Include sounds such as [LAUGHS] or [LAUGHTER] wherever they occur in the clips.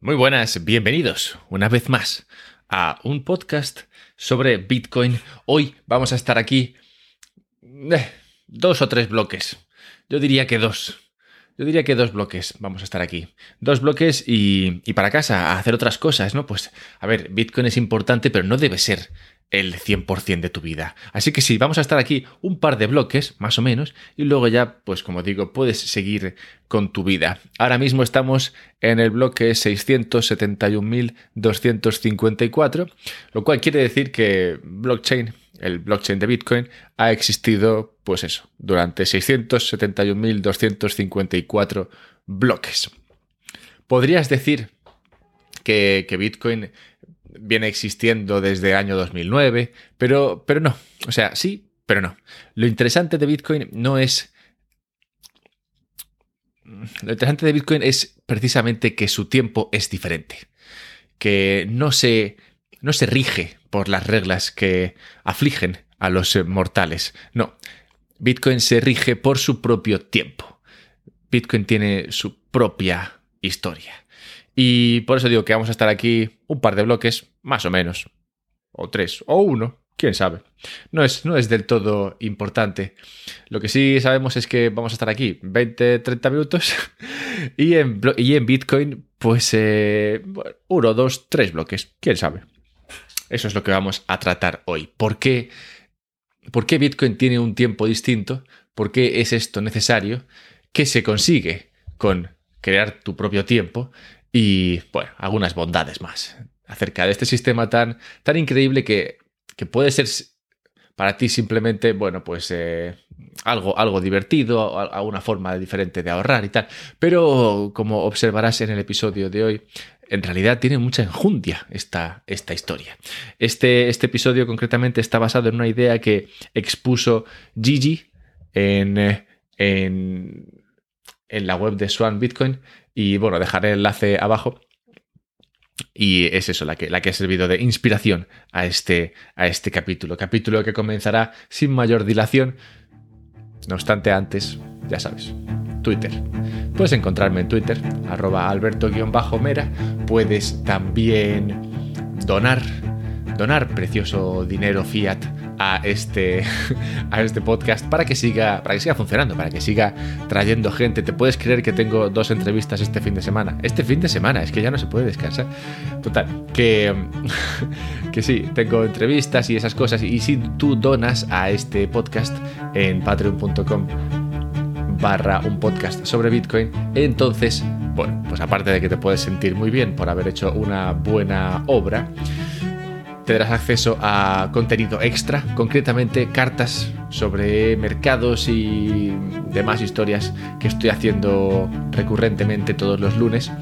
Muy buenas, bienvenidos una vez más a un podcast sobre Bitcoin. Hoy vamos a estar aquí eh, dos o tres bloques. Yo diría que dos. Yo diría que dos bloques vamos a estar aquí. Dos bloques y, y para casa, a hacer otras cosas, ¿no? Pues, a ver, Bitcoin es importante, pero no debe ser el 100% de tu vida. Así que sí, vamos a estar aquí un par de bloques, más o menos, y luego ya, pues como digo, puedes seguir con tu vida. Ahora mismo estamos en el bloque 671.254, lo cual quiere decir que blockchain, el blockchain de Bitcoin, ha existido, pues eso, durante 671.254 bloques. Podrías decir que, que Bitcoin viene existiendo desde el año 2009, pero, pero no. O sea, sí, pero no. Lo interesante de Bitcoin no es... Lo interesante de Bitcoin es precisamente que su tiempo es diferente, que no se, no se rige por las reglas que afligen a los mortales. No, Bitcoin se rige por su propio tiempo. Bitcoin tiene su propia historia. Y por eso digo que vamos a estar aquí un par de bloques, más o menos. O tres, o uno, quién sabe. No es, no es del todo importante. Lo que sí sabemos es que vamos a estar aquí 20, 30 minutos. [LAUGHS] y, en, y en Bitcoin, pues eh, uno, dos, tres bloques, quién sabe. Eso es lo que vamos a tratar hoy. ¿Por qué, ¿Por qué Bitcoin tiene un tiempo distinto? ¿Por qué es esto necesario? ¿Qué se consigue con crear tu propio tiempo? Y, bueno, algunas bondades más acerca de este sistema tan, tan increíble que, que puede ser para ti simplemente, bueno, pues eh, algo, algo divertido, alguna forma diferente de ahorrar y tal. Pero como observarás en el episodio de hoy, en realidad tiene mucha enjundia esta, esta historia. Este, este episodio concretamente está basado en una idea que expuso Gigi en, en, en la web de Swan Bitcoin y bueno, dejaré el enlace abajo. Y es eso, la que, la que ha servido de inspiración a este, a este capítulo. Capítulo que comenzará sin mayor dilación. No obstante, antes, ya sabes, Twitter. Puedes encontrarme en Twitter, arroba alberto-mera. Puedes también donar, donar precioso dinero fiat a este, [LAUGHS] a este podcast para que, siga, para que siga funcionando, para que siga trayendo gente. ¿Te puedes creer que tengo dos entrevistas este fin de semana? Este fin de semana, es que ya no se puede descansar. Total, que, [LAUGHS] que sí, tengo entrevistas y esas cosas. Y si tú donas a este podcast en patreon.com barra un podcast sobre Bitcoin, entonces, bueno, pues aparte de que te puedes sentir muy bien por haber hecho una buena obra, tendrás acceso a contenido extra, concretamente cartas sobre mercados y demás historias que estoy haciendo recurrentemente todos los lunes.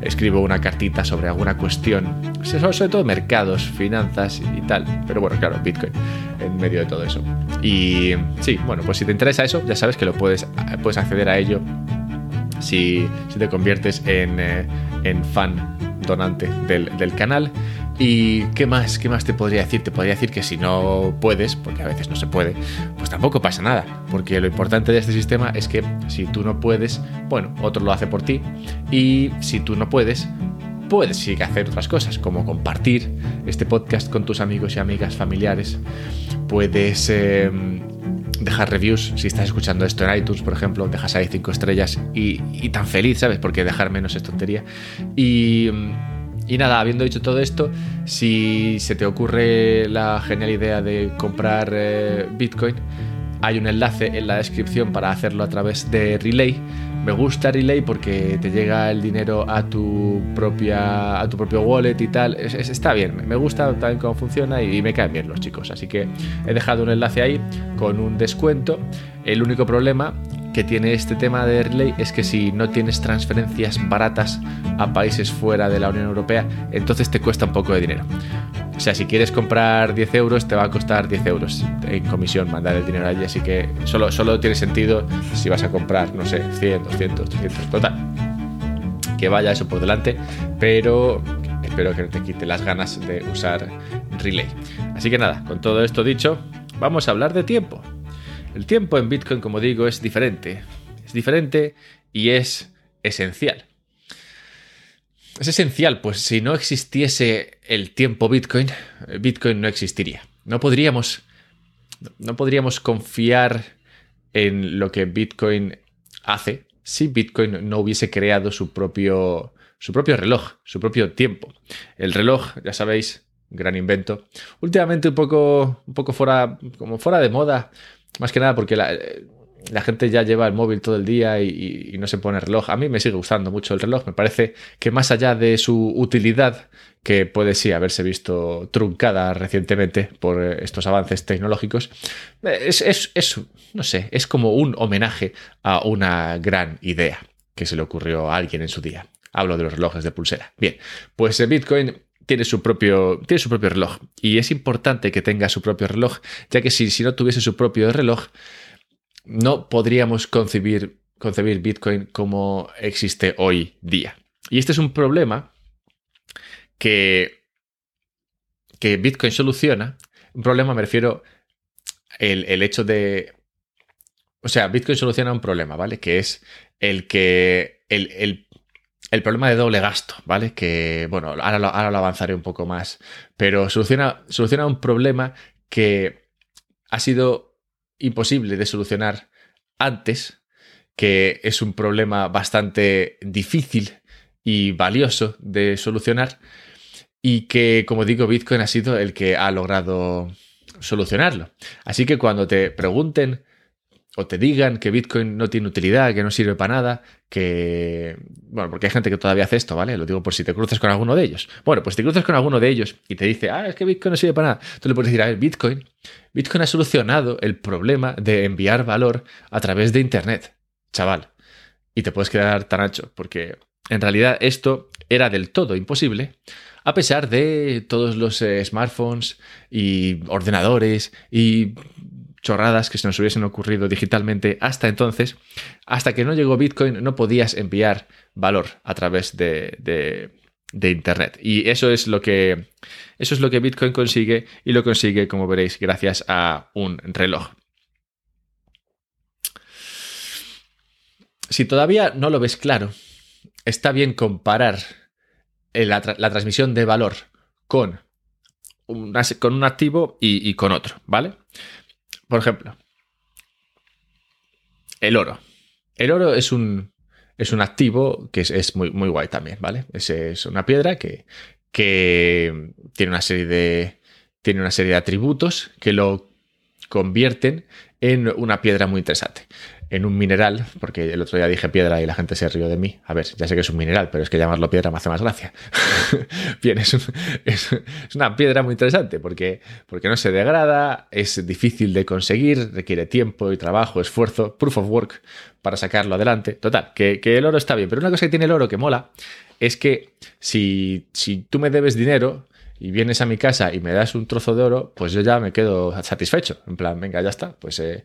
Escribo una cartita sobre alguna cuestión, sobre todo mercados, finanzas y tal, pero bueno, claro, Bitcoin en medio de todo eso. Y sí, bueno, pues si te interesa eso, ya sabes que lo puedes, acceder a ello si, te conviertes en, eh, en fan donante del, canal. ¿Y qué más? ¿Qué más te podría decir? Te podría decir que si no puedes, porque a veces no se puede, pues tampoco pasa nada. Porque lo importante de este sistema es que si tú no puedes, bueno, otro lo hace por ti. Y si tú no puedes, puedes sí hacer otras cosas, como compartir este podcast con tus amigos y amigas familiares. Puedes em, dejar reviews. Si estás escuchando esto en iTunes, por ejemplo, dejas ahí cinco estrellas y, y tan feliz, ¿sabes? Porque dejar menos es tontería. Y y nada, habiendo dicho todo esto, si se te ocurre la genial idea de comprar eh, Bitcoin, hay un enlace en la descripción para hacerlo a través de Relay. Me gusta Relay porque te llega el dinero a tu propia a tu propio wallet y tal. está bien, me gusta también cómo funciona y me caen bien los chicos. Así que he dejado un enlace ahí con un descuento. El único problema que tiene este tema de Relay es que si no tienes transferencias baratas a países fuera de la Unión Europea, entonces te cuesta un poco de dinero. O sea, si quieres comprar 10 euros, te va a costar 10 euros en comisión mandar el dinero allí. Así que solo, solo tiene sentido si vas a comprar, no sé, 100, 200, 300, total. Que vaya eso por delante, pero espero que no te quite las ganas de usar Relay. Así que nada, con todo esto dicho, vamos a hablar de tiempo. El tiempo en Bitcoin, como digo, es diferente. Es diferente y es esencial. es esencial, pues si no existiese el tiempo Bitcoin, Bitcoin no existiría. No podríamos, no podríamos confiar en lo que Bitcoin hace si Bitcoin no hubiese creado su propio, su propio reloj, su propio tiempo. El reloj, ya sabéis, gran invento. Últimamente un poco, un poco fuera, como fuera de moda, más que nada porque la, la gente ya lleva el móvil todo el día y, no se pone reloj. A mí me sigue gustando mucho el reloj. Me parece que más allá de su utilidad, que puede sí haberse visto truncada recientemente por eh, estos avances tecnológicos, es, es, no sé, es como un homenaje a una gran idea que se le ocurrió a alguien en su día. Hablo de los relojes de pulsera. Bien, pues eh, Bitcoin tiene su propio, tiene su propio reloj. Y es importante que tenga su propio reloj, ya que si, si no tuviese su propio reloj, no podríamos concebir, concebir Bitcoin como existe hoy día. Y este es un problema que, que Bitcoin soluciona. Un problema me refiero el, el hecho de... O sea, Bitcoin soluciona un problema, ¿vale? Que es el que... El, el problema de doble gasto, ¿vale? Que, bueno, ahora lo, ahora lo avanzaré un poco más. Pero soluciona, soluciona un problema que ha sido imposible de solucionar antes, que es un problema bastante difícil y valioso de solucionar y que, como digo, Bitcoin ha sido el que ha logrado solucionarlo. Así que cuando te pregunten o te digan que Bitcoin no tiene utilidad, que no sirve para nada, que... Bueno, porque hay gente que todavía hace esto, ¿vale? Lo digo por si te cruces con alguno de ellos. Bueno, pues si te cruces con alguno de ellos y te dice, ah, es que Bitcoin no sirve para nada, tú le puedes decir, a ver, Bitcoin, Bitcoin ha solucionado el problema de enviar valor a través de Internet, chaval. Y te puedes quedar tan ancho, porque en realidad esto era del todo imposible, a pesar de todos los eh, smartphones y ordenadores y chorradas que se nos hubiesen ocurrido digitalmente hasta entonces, hasta que no llegó Bitcoin no podías enviar valor a través de, Internet. Y eso es lo que eso es lo que Bitcoin consigue y lo consigue, como veréis, gracias a un reloj. Si todavía no lo ves claro, está bien comparar la, transmisión de valor con, con un activo y, y con otro, ¿vale? Por ejemplo, el oro. El oro es un, es un activo que es, muy, muy, guay también, ¿vale? Es, es una piedra que, que, tiene, una serie de, tiene una serie de atributos que lo convierten en una piedra muy interesante en un mineral, porque el otro día dije piedra y la gente se rió de mí. A ver, ya sé que es un mineral, pero es que llamarlo piedra me hace más gracia. [LAUGHS] Bien, es, una piedra muy interesante porque, porque no se degrada, es difícil de conseguir, requiere tiempo y trabajo, esfuerzo, proof of work para sacarlo adelante. Total, que, que el oro está bien, pero una cosa que tiene el oro que mola es que si, si tú me debes dinero, y vienes a mi casa y me das un trozo de oro, pues yo ya me quedo satisfecho. En plan, venga, ya está. Pues eh,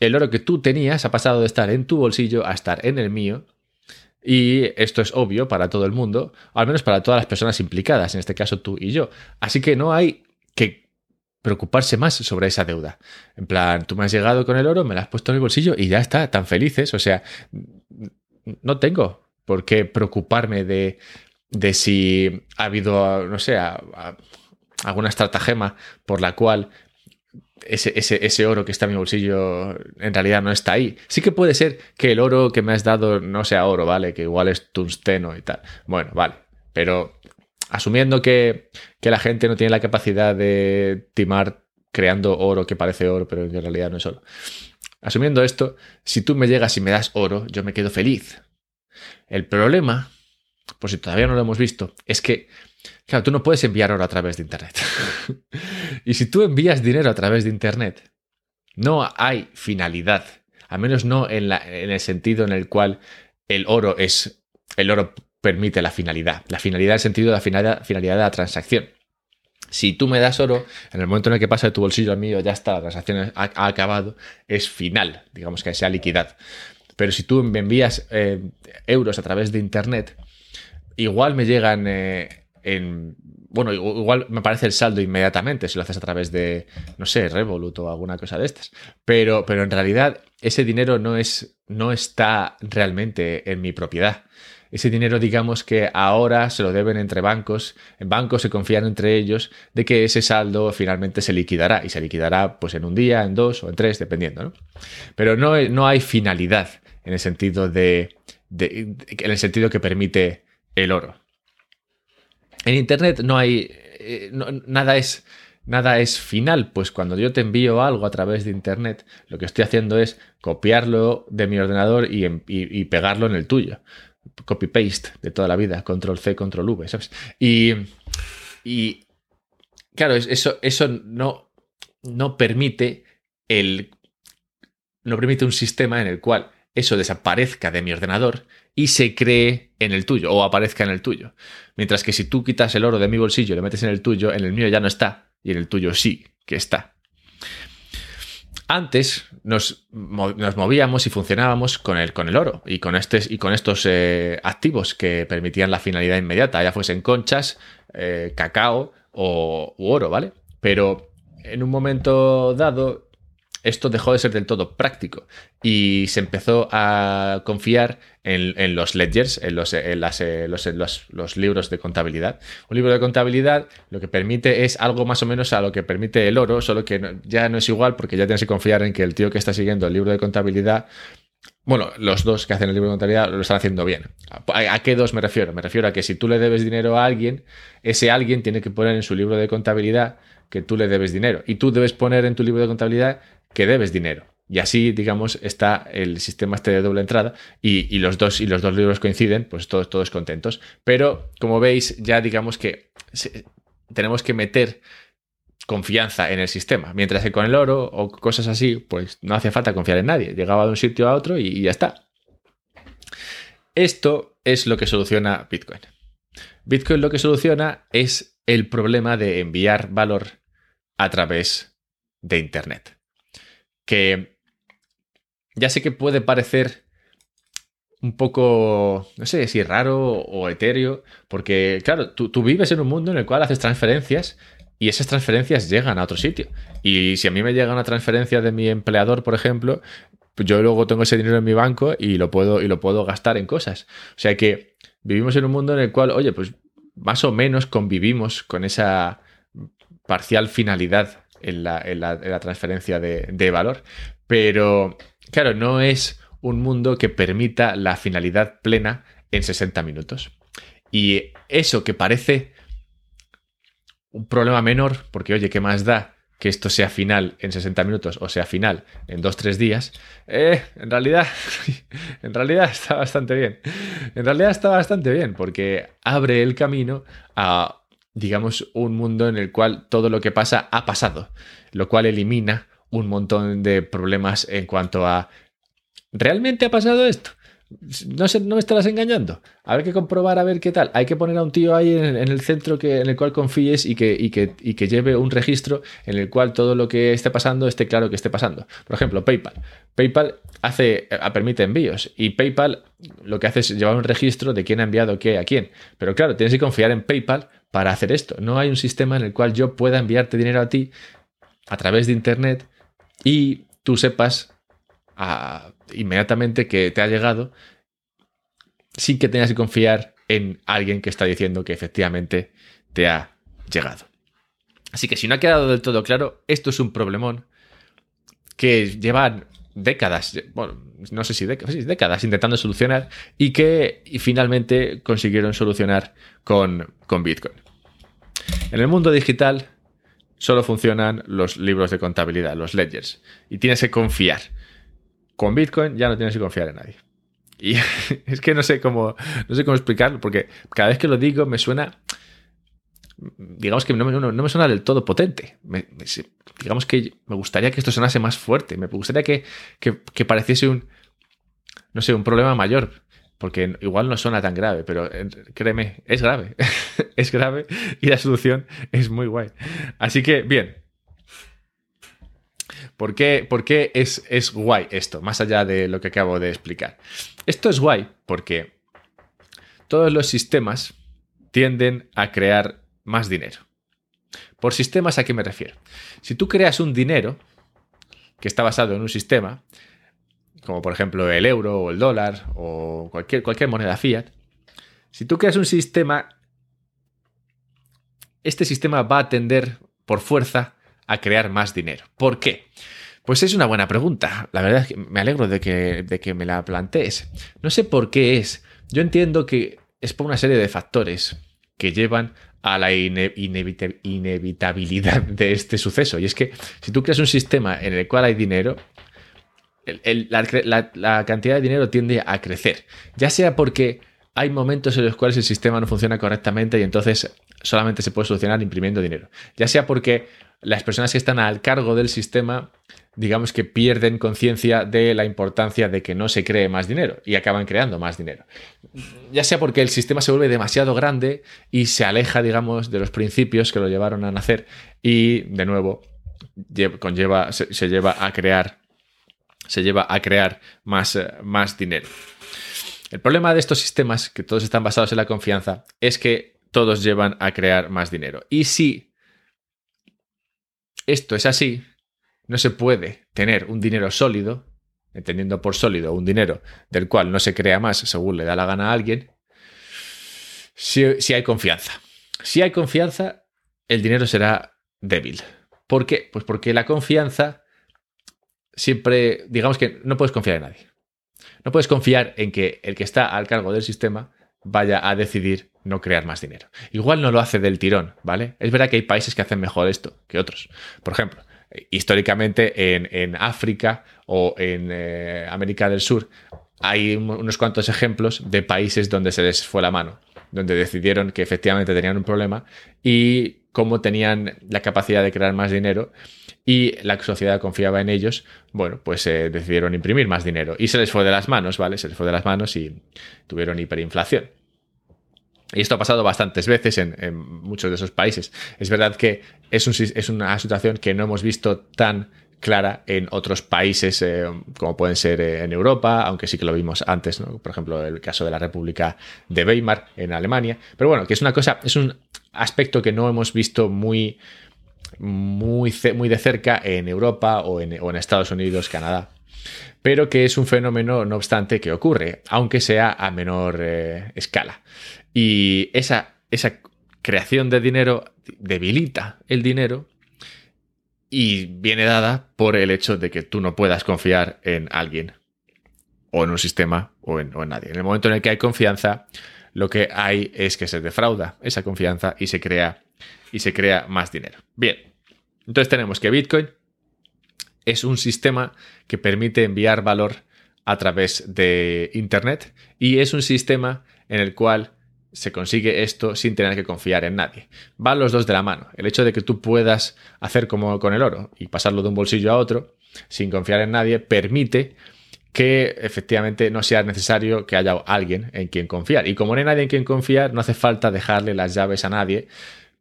el oro que tú tenías ha pasado de estar en tu bolsillo a estar en el mío. Y esto es obvio para todo el mundo, al menos para todas las personas implicadas, en este caso tú y yo. Así que no hay que preocuparse más sobre esa deuda. En plan, tú me has llegado con el oro, me lo has puesto en el bolsillo y ya está, tan felices. O sea, no tengo por qué preocuparme de, de si ha habido, no sé, alguna estratagema por la cual ese, oro que está en mi bolsillo en realidad no está ahí. Sí que puede ser que el oro que me has dado no sea oro, ¿vale? Que igual es tungsteno y tal. Bueno, vale. Pero asumiendo que, la gente no tiene la capacidad de timar creando oro que parece oro, pero en realidad no es oro. Asumiendo esto, si tú me llegas y me das oro, yo me quedo feliz. El problema, por si todavía no lo hemos visto, es que Claro, tú no puedes enviar oro a través de Internet. [LAUGHS] y si tú envías dinero a través de Internet, no hay finalidad, al menos no en, el sentido en el cual el oro es, el oro permite la finalidad. La finalidad, el sentido de la finalidad, finalidad de la transacción. Si tú me das oro, en el momento en el que pasa de tu bolsillo al mío, ya está, la transacción ha, acabado, es final, digamos que sea liquidad. Pero si tú me envías eh, euros a través de Internet, igual me llegan eh, bueno, igual me aparece el saldo inmediatamente si lo haces a través de, no sé, Revolut o alguna cosa de estas. Pero, pero en realidad ese dinero no, es, no está realmente en mi propiedad. ese dinero digamos que ahora se lo deben entre bancos, en bancos se confían entre ellos de que ese saldo finalmente se liquidará y se liquidará pues en un día, en dos o en tres, dependiendo, ¿no? Pero no, no hay finalidad en el sentido de, en el sentido que permite el oro. En Internet no hay, eh, nada es nada es final, pues cuando yo te envío algo a través de Internet, lo que estoy haciendo es copiarlo de mi ordenador y, pegarlo en el tuyo. Copy-paste de toda la vida, control C, control V, ¿sabes? Y, y claro, eso, eso no, no permite el... No permite un sistema en el cual eso desaparezca de mi ordenador y se cree en el tuyo o aparezca en el tuyo. Mientras que si tú quitas el oro de mi bolsillo y lo metes en el tuyo, en el mío ya no está y en el tuyo sí que está. Antes nos, movíamos y funcionábamos con el, con el oro y con, y con estos eh, activos que permitían la finalidad inmediata, ya fuesen conchas, eh, cacao o u oro, ¿vale? Pero en un momento dado esto dejó de ser del todo práctico y se empezó a confiar en, los ledgers, en, eh, los, libros de contabilidad. Un libro de contabilidad lo que permite es algo más o menos a lo que permite el oro, solo que ya no es igual porque ya tienes que confiar en que el tío que está siguiendo el libro de contabilidad bueno, los dos que hacen el libro de contabilidad lo están haciendo bien. ¿A, qué dos me refiero? Me refiero a que si tú le debes dinero a alguien, ese alguien tiene que poner en su libro de contabilidad que tú le debes dinero. Y tú debes poner en tu libro de contabilidad que debes dinero. Y así, digamos, está el sistema este de doble entrada y, los, dos, y los dos libros coinciden, pues todos, todos contentos. Pero, como veis, ya digamos que tenemos que meter confianza en el sistema. Mientras que con el oro o cosas así, pues no hace falta confiar en nadie. Llegaba de un sitio a otro y ya está. Esto es lo que soluciona Bitcoin. Bitcoin lo que soluciona es el problema de enviar valor a través de Internet que ya sé que puede parecer un poco, no sé si raro o etéreo, porque claro, tú, vives en un mundo en el cual haces transferencias y esas transferencias llegan a otro sitio. Y si a mí me llega una transferencia de mi empleador, por ejemplo, yo luego tengo ese dinero en mi banco y lo puedo, y lo puedo gastar en cosas. O sea que vivimos en un mundo en el cual, oye, pues más o menos convivimos con esa parcial finalidad en la, transferencia de, valor. Pero, claro, no es un mundo que permita la finalidad plena en 60 minutos. Y eso que parece un problema menor, porque oye, ¿qué más da que esto sea final en 60 minutos o sea final en 2-3 días? Eh, en realidad, [LAUGHS] en realidad está bastante bien. En realidad está bastante bien porque abre el camino a digamos, un mundo en el cual todo lo que pasa ha pasado, lo cual elimina un montón de problemas en cuanto a ¿realmente ha pasado esto? No, no me estarás engañando. Habrá que comprobar a ver qué tal. Hay que poner a un tío ahí en, el centro que, en el cual confíes y que, que, y que lleve un registro en el cual todo lo que esté pasando esté claro que esté pasando. Por ejemplo, PayPal. PayPal hace, eh, permite envíos y PayPal lo que hace es llevar un registro de quién ha enviado qué a quién. Pero claro, tienes que confiar en PayPal para hacer esto. No hay un sistema en el cual yo pueda enviarte dinero a ti a través de Internet y tú sepas inmediatamente que te ha llegado sin que tengas que confiar en alguien que está diciendo que efectivamente te ha llegado. Así que si no ha quedado del todo claro, esto es un problemón que llevan décadas, bueno, no sé si décadas, décadas intentando solucionar y que finalmente consiguieron solucionar con, con Bitcoin. En el mundo digital solo funcionan los libros de contabilidad, los ledgers, y tienes que confiar. Con Bitcoin ya no tienes que confiar en nadie. Y [LAUGHS] es que no sé cómo, no sé cómo explicarlo, porque cada vez que lo digo me suena digamos que no me, suena del todo potente. digamos que me gustaría que esto sonase más fuerte. Me gustaría que, que, pareciese un, no sé, un problema mayor. Porque igual no suena tan grave, pero créeme, es grave. [LAUGHS] es grave y la solución es muy guay. Así que, bien. ¿Por qué, por qué es, es guay esto? Más allá de lo que acabo de explicar. Esto es guay porque todos los sistemas tienden a crear más dinero. Por sistemas, ¿a qué me refiero? Si tú creas un dinero que está basado en un sistema, como por ejemplo el euro o el dólar o cualquier, cualquier moneda fiat, Si tú creas un sistema, este sistema va a tender por fuerza a crear más dinero. ¿Por qué? Pues es una buena pregunta. La verdad es que me alegro de que, de que me la plantees. No sé por qué es. Yo entiendo que es por una serie de factores que llevan a la inevitabilidad de este suceso. Y es que si tú creas un sistema en el cual hay dinero, la, cantidad de dinero tiende a crecer. Ya sea porque hay momentos en los cuales el sistema no funciona correctamente y entonces solamente se puede solucionar imprimiendo dinero. Ya sea porque las personas que están al cargo del sistema, digamos que pierden conciencia de la importancia de que no se cree más dinero y acaban creando más dinero. Ya sea porque el sistema se vuelve demasiado grande y se aleja, digamos, de los principios que lo llevaron a nacer y, de nuevo, conlleva, se, lleva a crear se lleva a crear más, eh, más dinero. El problema de estos sistemas, que todos están basados en la confianza, es que todos llevan a crear más dinero. Y si esto es así, no se puede tener un dinero sólido, entendiendo por sólido un dinero del cual no se crea más según le da la gana a alguien, si, hay confianza. Si hay confianza, el dinero será débil. ¿Por qué? Pues porque la confianza siempre, digamos que no puedes confiar en nadie. No puedes confiar en que el que está al cargo del sistema vaya a decidir no crear más dinero. Igual no lo hace del tirón, ¿vale? Es verdad que hay países que hacen mejor esto que otros. Por ejemplo, históricamente en, África o en eh, América del Sur hay unos cuantos ejemplos de países donde se les fue la mano, donde decidieron que efectivamente tenían un problema y cómo tenían la capacidad de crear más dinero y la sociedad confiaba en ellos, bueno, pues eh, decidieron imprimir más dinero. Y se les fue de las manos, ¿vale? Se les fue de las manos y tuvieron hiperinflación. Y esto ha pasado bastantes veces en, muchos de esos países. Es verdad que es, una situación que no hemos visto tan clara en otros países eh, como pueden ser eh, en Europa, aunque sí que lo vimos antes, por ejemplo, el caso de la República de Weimar en Alemania. Pero bueno, que es una cosa, es un aspecto que no hemos visto muy, muy, muy de cerca en Europa o en, Estados Unidos, Canadá pero que es un fenómeno, no obstante, que ocurre, aunque sea a menor eh, escala. Y esa, esa creación de dinero debilita el dinero y viene dada por el hecho de que tú no puedas confiar en alguien o en un sistema o en, nadie. En el momento en el que hay confianza, lo que hay es que se defrauda esa confianza y se crea y se crea más dinero. Bien, entonces tenemos que Bitcoin es un sistema que permite enviar valor a través de Internet y es un sistema en el cual se consigue esto sin tener que confiar en nadie. Van los dos de la mano. El hecho de que tú puedas hacer como con el oro y pasarlo de un bolsillo a otro sin confiar en nadie permite que efectivamente no sea necesario que haya alguien en quien confiar. Y como no hay nadie en quien confiar, no hace falta dejarle las llaves a nadie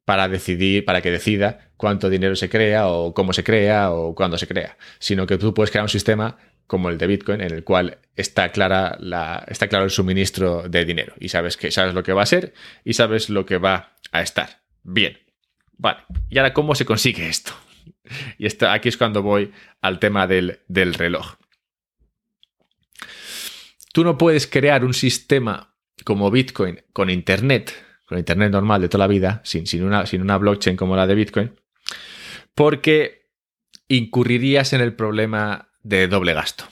para decidir, para que decida cuánto dinero se crea o cómo se crea o cuándo se crea, sino que tú puedes crear un sistema como el de Bitcoin en el cual está clara la, está claro el suministro de dinero y sabes que sabes lo que va a ser y sabes lo que va a estar. Bien. Vale. Y ahora cómo se consigue esto. Y esto, aquí es cuando voy al tema del, del reloj. Tú no puedes crear un sistema como Bitcoin con Internet con Internet normal de toda la vida, sin, sin, una, sin una blockchain como la de Bitcoin, porque incurrirías en el problema de doble gasto.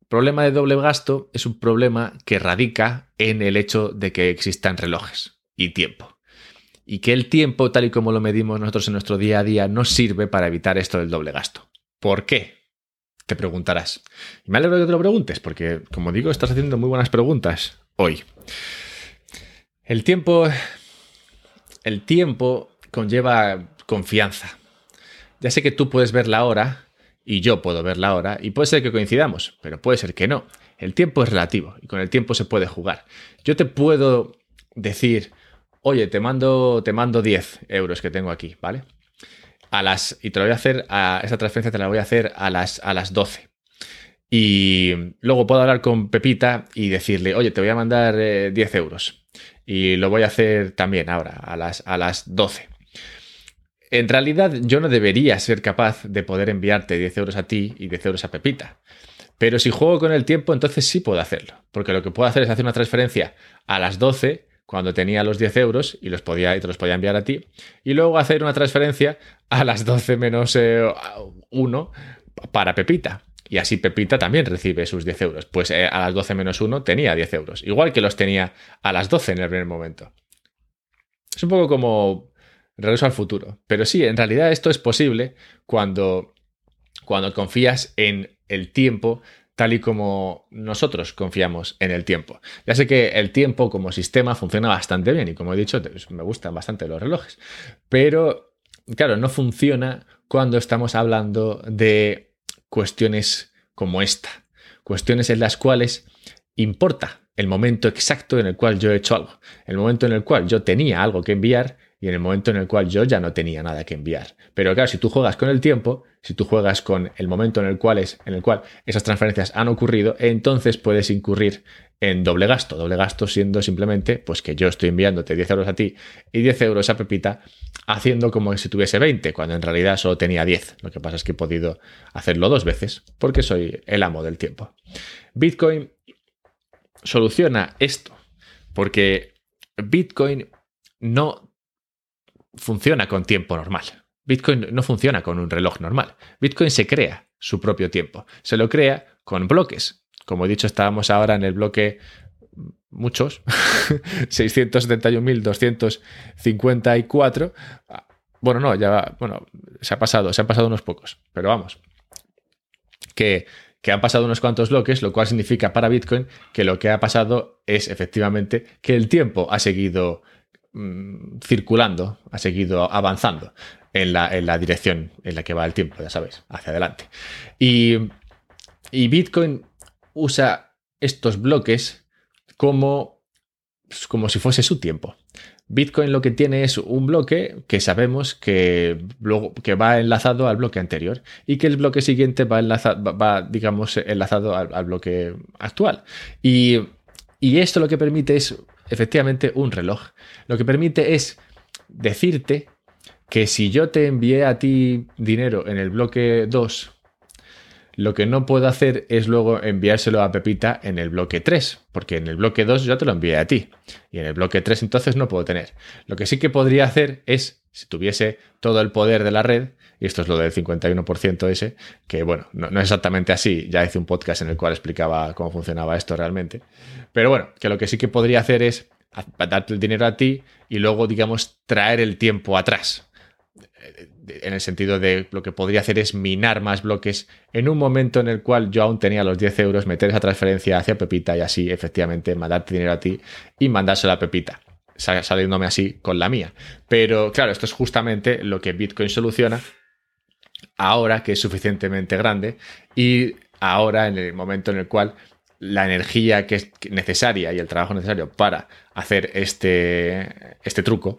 El problema de doble gasto es un problema que radica en el hecho de que existan relojes y tiempo. Y que el tiempo, tal y como lo medimos nosotros en nuestro día a día, no sirve para evitar esto del doble gasto. ¿Por qué? Te preguntarás. Y me alegro que te lo preguntes, porque, como digo, estás haciendo muy buenas preguntas hoy. El tiempo. El tiempo conlleva confianza. Ya sé que tú puedes ver la hora y yo puedo ver la hora y puede ser que coincidamos, pero puede ser que no. El tiempo es relativo y con el tiempo se puede jugar. Yo te puedo decir, oye, te mando, te mando 10 euros que tengo aquí, ¿vale? A las, y te lo voy a hacer, a, esa transferencia te la voy a hacer a las, a las 12. Y luego puedo hablar con Pepita y decirle, oye, te voy a mandar 10 eh, euros y lo voy a hacer también ahora, a las, a las 12. En realidad yo no debería ser capaz de poder enviarte 10 euros a ti y 10 euros a Pepita, Pero si juego con el tiempo, entonces sí puedo hacerlo. Porque lo que puedo hacer es hacer una transferencia a las 12 cuando tenía los 10 euros y, los podía, y te los podía enviar a ti. Y luego hacer una transferencia a las 12 menos 1 eh, para Pepita. Y así Pepita también recibe sus 10 euros. Pues eh, a las 12 menos 1 tenía 10 euros. Igual que los tenía a las 12 en el primer momento. Es un poco como regreso al futuro. Pero sí, en realidad esto es posible cuando, cuando confías en el tiempo tal y como nosotros confiamos en el tiempo. Ya sé que el tiempo como sistema funciona bastante bien y como he dicho, me gustan bastante los relojes, pero claro, no funciona cuando estamos hablando de cuestiones como esta, cuestiones en las cuales importa el momento exacto en el cual yo he hecho algo, el momento en el cual yo tenía algo que enviar y en el momento en el cual yo ya no tenía nada que enviar. Pero claro, si tú juegas con el tiempo, si tú juegas con el momento en el cual, es, en el cual esas transferencias han ocurrido, entonces puedes incurrir en doble gasto. Doble gasto siendo simplemente pues que yo estoy enviándote 10 euros a ti y 10 euros a Pepita, haciendo como si tuviese 20, cuando en realidad solo tenía 10. Lo que pasa es que he podido hacerlo dos veces, porque soy el amo del tiempo. Bitcoin soluciona esto, porque Bitcoin no funciona con tiempo normal. Bitcoin no funciona con un reloj normal. Bitcoin se crea su propio tiempo. Se lo crea con bloques. Como he dicho, estábamos ahora en el bloque muchos, [LAUGHS] 671.254. Bueno, no, ya bueno, se ha pasado, se han pasado unos pocos, pero vamos. Que, que han pasado unos cuantos bloques, lo cual significa para Bitcoin que lo que ha pasado es efectivamente que el tiempo ha seguido Mm, circulando, ha seguido avanzando en la, en la, dirección en la que va el tiempo, ya sabéis, hacia adelante. Y, y Bitcoin usa estos bloques como, pues, como si fuese su tiempo. Bitcoin lo que tiene es un bloque que sabemos que, que va enlazado al bloque anterior y que el bloque siguiente va, va digamos, enlazado al, bloque actual. Y, y, esto lo que permite es efectivamente un reloj. Lo que permite es decirte que si yo te envié a ti dinero en el bloque 2, lo que no puedo hacer es luego enviárselo a Pepita en el bloque 3, porque en el bloque 2 yo te lo envié a ti. Y en el bloque 3 entonces no puedo tener. Lo que sí que podría hacer es, si tuviese todo el poder de la red, y esto es lo del 51% ese, que bueno, no, es exactamente así, ya hice un podcast en el cual explicaba cómo funcionaba esto realmente, pero bueno, que lo que sí que podría hacer es darte el dinero a ti y luego, digamos, traer el tiempo atrás. En el sentido de lo que podría hacer es minar más bloques en un momento en el cual yo aún tenía los 10 euros, meter esa transferencia hacia Pepita y así efectivamente mandarte dinero a ti y mandárselo a Pepita saliéndome así con la mía. Pero claro, esto es justamente lo que Bitcoin soluciona ahora que es suficientemente grande y ahora en el momento en el cual la energía que es necesaria y el trabajo necesario para hacer este, este truco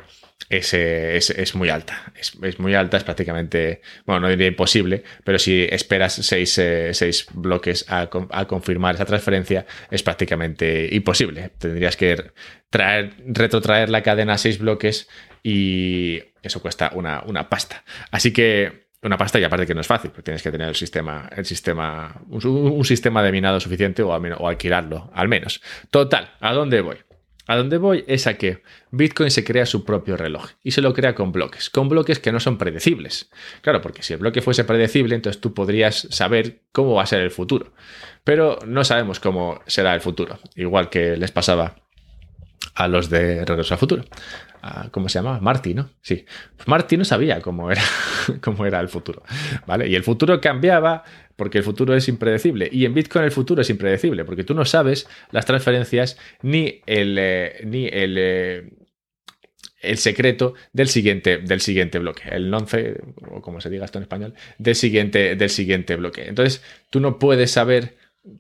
es, es, muy alta. Es, muy alta, es prácticamente, bueno, no diría imposible, pero si esperas seis, eh, bloques a, confirmar esa transferencia, es prácticamente imposible. Tendrías que traer, retrotraer la cadena a seis bloques y eso cuesta una, una pasta. Así que una pasta y aparte que no es fácil, porque tienes que tener el sistema, el sistema, un, sistema de minado suficiente o, o alquilarlo, al menos. Total, ¿a dónde voy? A dónde voy es a que Bitcoin se crea su propio reloj y se lo crea con bloques, con bloques que no son predecibles. Claro, porque si el bloque fuese predecible, entonces tú podrías saber cómo va a ser el futuro. Pero no sabemos cómo será el futuro, igual que les pasaba a los de Regreso al Futuro. ¿Cómo se llama? Marty, ¿no? Sí. Marty no sabía cómo era, [LAUGHS] cómo era el futuro. ¿Vale? Y el futuro cambiaba porque el futuro es impredecible. Y en Bitcoin el futuro es impredecible porque tú no sabes las transferencias ni el, eh, ni el, eh, el secreto del siguiente, del siguiente bloque, el nonce, o como se diga esto en español, del siguiente, del siguiente bloque. Entonces, tú no puedes saber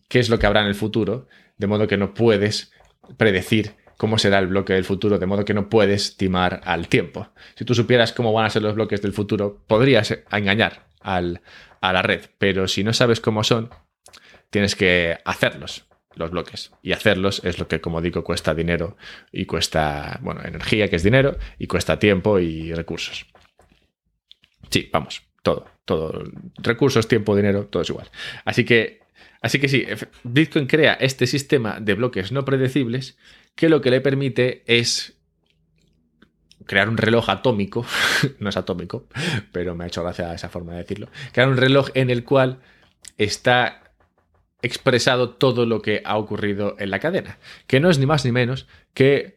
qué es lo que habrá en el futuro, de modo que no puedes predecir cómo será el bloque del futuro, de modo que no puedes estimar al tiempo. Si tú supieras cómo van a ser los bloques del futuro, podrías engañar al, a la red, pero si no sabes cómo son, tienes que hacerlos los bloques. Y hacerlos es lo que, como digo, cuesta dinero y cuesta, bueno, energía, que es dinero, y cuesta tiempo y recursos. Sí, vamos, todo, todo. Recursos, tiempo, dinero, todo es igual. Así que Así que sí, Bitcoin crea este sistema de bloques no predecibles que lo que le permite es crear un reloj atómico, [LAUGHS] no es atómico, pero me ha hecho gracia esa forma de decirlo, crear un reloj en el cual está expresado todo lo que ha ocurrido en la cadena, que no es ni más ni menos que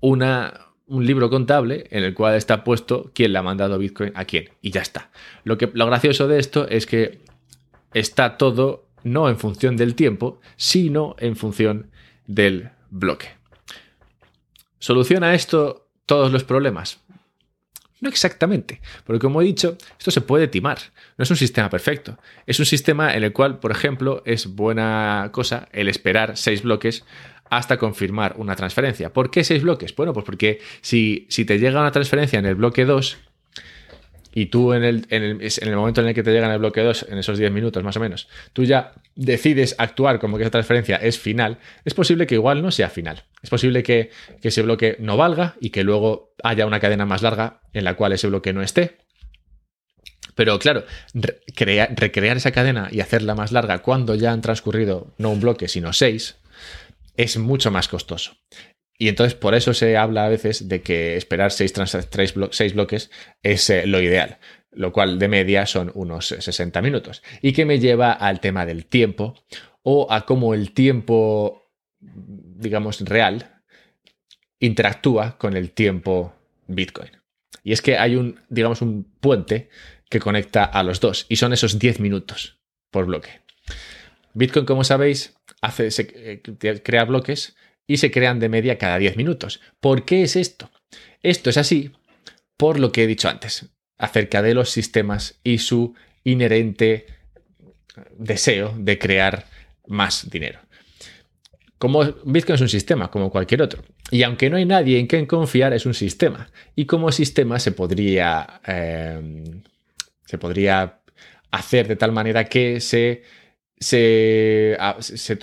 una, un libro contable en el cual está puesto quién le ha mandado Bitcoin a quién, y ya está. Lo, que, lo gracioso de esto es que está todo no en función del tiempo, sino en función del bloque. ¿Soluciona esto todos los problemas? No exactamente, porque como he dicho, esto se puede timar, no es un sistema perfecto. Es un sistema en el cual, por ejemplo, es buena cosa el esperar seis bloques hasta confirmar una transferencia. ¿Por qué seis bloques? Bueno, pues porque si, si te llega una transferencia en el bloque 2, y tú en el, en, el, momento en el que te llega en el bloque 2, en esos 10 minutos más o menos, tú ya decides actuar como que esa transferencia es final, es posible que igual no sea final. Es posible que, ese bloque no valga y que luego haya una cadena más larga en la cual ese bloque no esté. Pero claro, recrear esa cadena y hacerla más larga cuando ya han transcurrido no un bloque, sino seis, es mucho más costoso. Y entonces por eso se habla a veces de que esperar seis, bloques es eh, lo ideal, lo cual de media son unos 60 minutos. Y que me lleva al tema del tiempo o a cómo el tiempo, digamos, real interactúa con el tiempo Bitcoin. Y es que hay un, digamos, un puente que conecta a los dos y son esos 10 minutos por bloque. Bitcoin, como sabéis, hace, eh, crea bloques y se crean de media cada 10 minutos. ¿Por qué es esto? Esto es así por lo que he dicho antes, acerca de los sistemas y su inherente deseo de crear más dinero. Como Bitcoin es un sistema, como cualquier otro. Y aunque no hay nadie en quien confiar, es un sistema. Y como sistema se podría, eh, se podría hacer de tal manera que se se, se,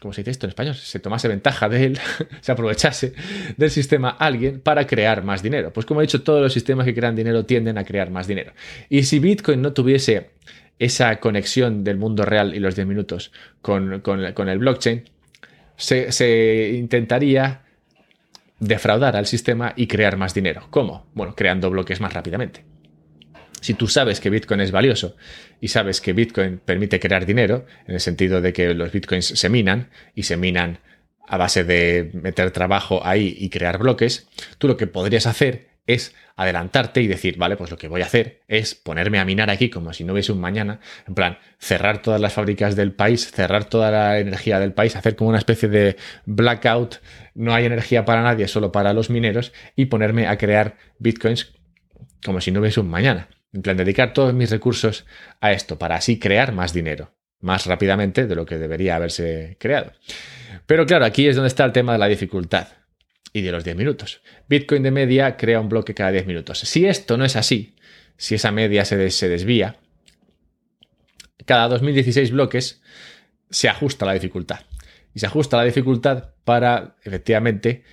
¿cómo se dice esto en español? Se tomase ventaja de él, [LAUGHS] se aprovechase del sistema alguien para crear más dinero. Pues como he dicho, todos los sistemas que crean dinero tienden a crear más dinero. Y si Bitcoin no tuviese esa conexión del mundo real y los 10 minutos con, con, el blockchain, se, se intentaría defraudar al sistema y crear más dinero. ¿Cómo? Bueno, creando bloques más rápidamente. Si tú sabes que Bitcoin es valioso y sabes que Bitcoin permite crear dinero, en el sentido de que los Bitcoins se minan y se minan a base de meter trabajo ahí y crear bloques, tú lo que podrías hacer es adelantarte y decir, vale, pues lo que voy a hacer es ponerme a minar aquí como si no hubiese un mañana, en plan, cerrar todas las fábricas del país, cerrar toda la energía del país, hacer como una especie de blackout, no hay energía para nadie, solo para los mineros, y ponerme a crear bitcoins como si no hubiese un mañana. En plan, dedicar todos mis recursos a esto para así crear más dinero, más rápidamente de lo que debería haberse creado. Pero claro, aquí es donde está el tema de la dificultad y de los 10 minutos. Bitcoin de media crea un bloque cada 10 minutos. Si esto no es así, si esa media se, desvía, cada 2016 bloques se ajusta la dificultad. Y se ajusta la dificultad para, efectivamente,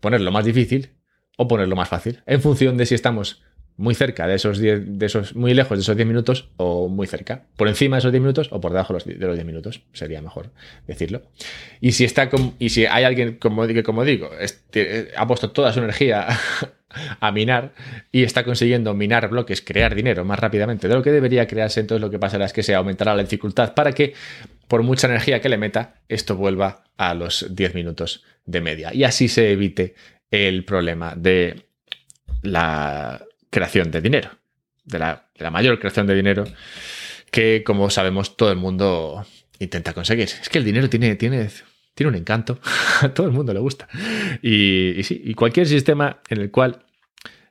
ponerlo más difícil o ponerlo más fácil, en función de si estamos muy cerca de esos 10, de esos, muy lejos de esos 10 minutos o muy cerca. Por encima de esos 10 minutos o por debajo de los 10 minutos, sería mejor decirlo. Y si está y si hay alguien como, que, como digo, este, ha puesto toda su energía [LAUGHS] a minar y está consiguiendo minar bloques, crear dinero más rápidamente de lo que debería crearse, entonces lo que pasará es que se aumentará la dificultad para que, por mucha energía que le meta, esto vuelva a los 10 minutos de media. Y así se evite el problema de la creación de dinero, de la, mayor creación de dinero que, como sabemos, todo el mundo intenta conseguir. Es que el dinero tiene, tiene, tiene un encanto, [LAUGHS] a todo el mundo le gusta. Y, sí, y cualquier sistema en el cual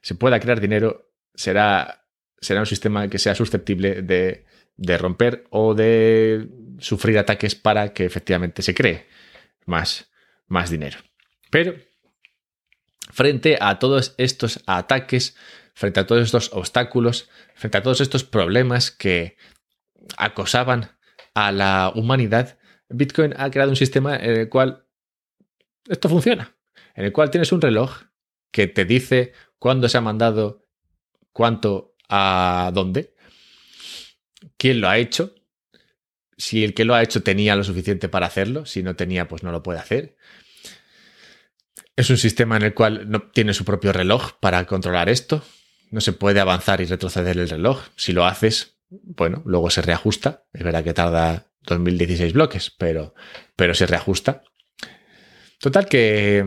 se pueda crear dinero será, será un sistema que sea susceptible de, de romper o de sufrir ataques para que efectivamente se cree más, más dinero. Pero frente a todos estos ataques frente a todos estos obstáculos, frente a todos estos problemas que acosaban a la humanidad, Bitcoin ha creado un sistema en el cual esto funciona, en el cual tienes un reloj que te dice cuándo se ha mandado, cuánto, a dónde, quién lo ha hecho, si el que lo ha hecho tenía lo suficiente para hacerlo, si no tenía, pues no lo puede hacer. Es un sistema en el cual tiene su propio reloj para controlar esto. No se puede avanzar y retroceder el reloj. Si lo haces, bueno, luego se reajusta. Es verdad que tarda 2016 bloques, pero, pero se reajusta. Total que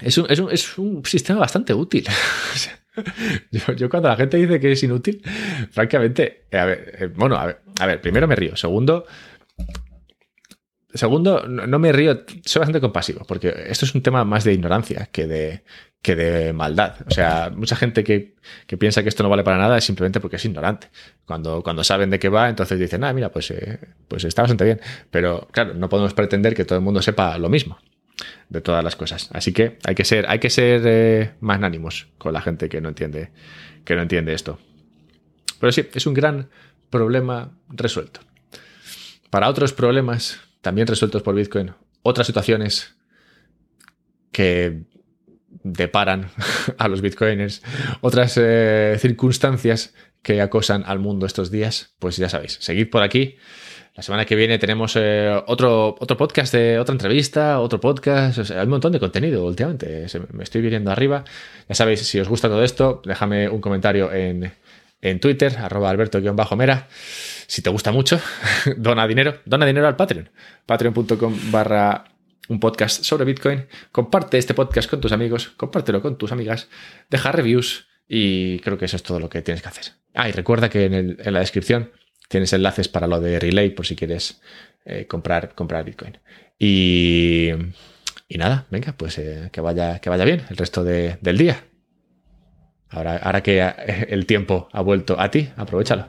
es un, es un sistema bastante útil. [LAUGHS] Yo, cuando la gente dice que es inútil, francamente, eh, bueno, a ver, a ver, primero me río. Segundo, segundo, no me río, soy bastante compasivo, porque esto es un tema más de ignorancia que de, que de maldad. O sea, mucha gente que, piensa que esto no vale para nada es simplemente porque es ignorante. Cuando, cuando saben de qué va, entonces dicen, ah, mira, pues, eh, pues está bastante bien. Pero claro, no podemos pretender que todo el mundo sepa lo mismo de todas las cosas. Así que hay que ser, hay que ser eh, magnánimos con la gente que no entiende, que no entiende esto. Pero sí, es un gran problema resuelto. Para otros problemas, también resueltos por Bitcoin, otras situaciones que deparan [LAUGHS] a los bitcoiners, otras eh, circunstancias que acosan al mundo estos días, pues ya sabéis, seguid por aquí la semana que viene tenemos eh, otro, otro podcast, de, otra entrevista, otro podcast. hay un montón de contenido últimamente. me estoy viniendo arriba. Ya sabéis, si os gusta todo esto, déjame un comentario en, Twitter, arroba alberto-mera. Si te gusta mucho, [LAUGHS] dona dinero. Dona dinero al Patreon. Patreon.com barra un podcast sobre Bitcoin. Comparte este podcast con tus amigos, compártelo con tus amigas, deja reviews y creo que eso es todo lo que tienes que hacer. Ah, y recuerda que en la descripción Tienes enlaces para lo de Relay por si quieres eh, comprar, comprar Bitcoin. Y, nada, venga, pues eh, que, vaya, que vaya bien el resto del día. Ahora, ahora que el tiempo ha vuelto a ti, aprovechalo.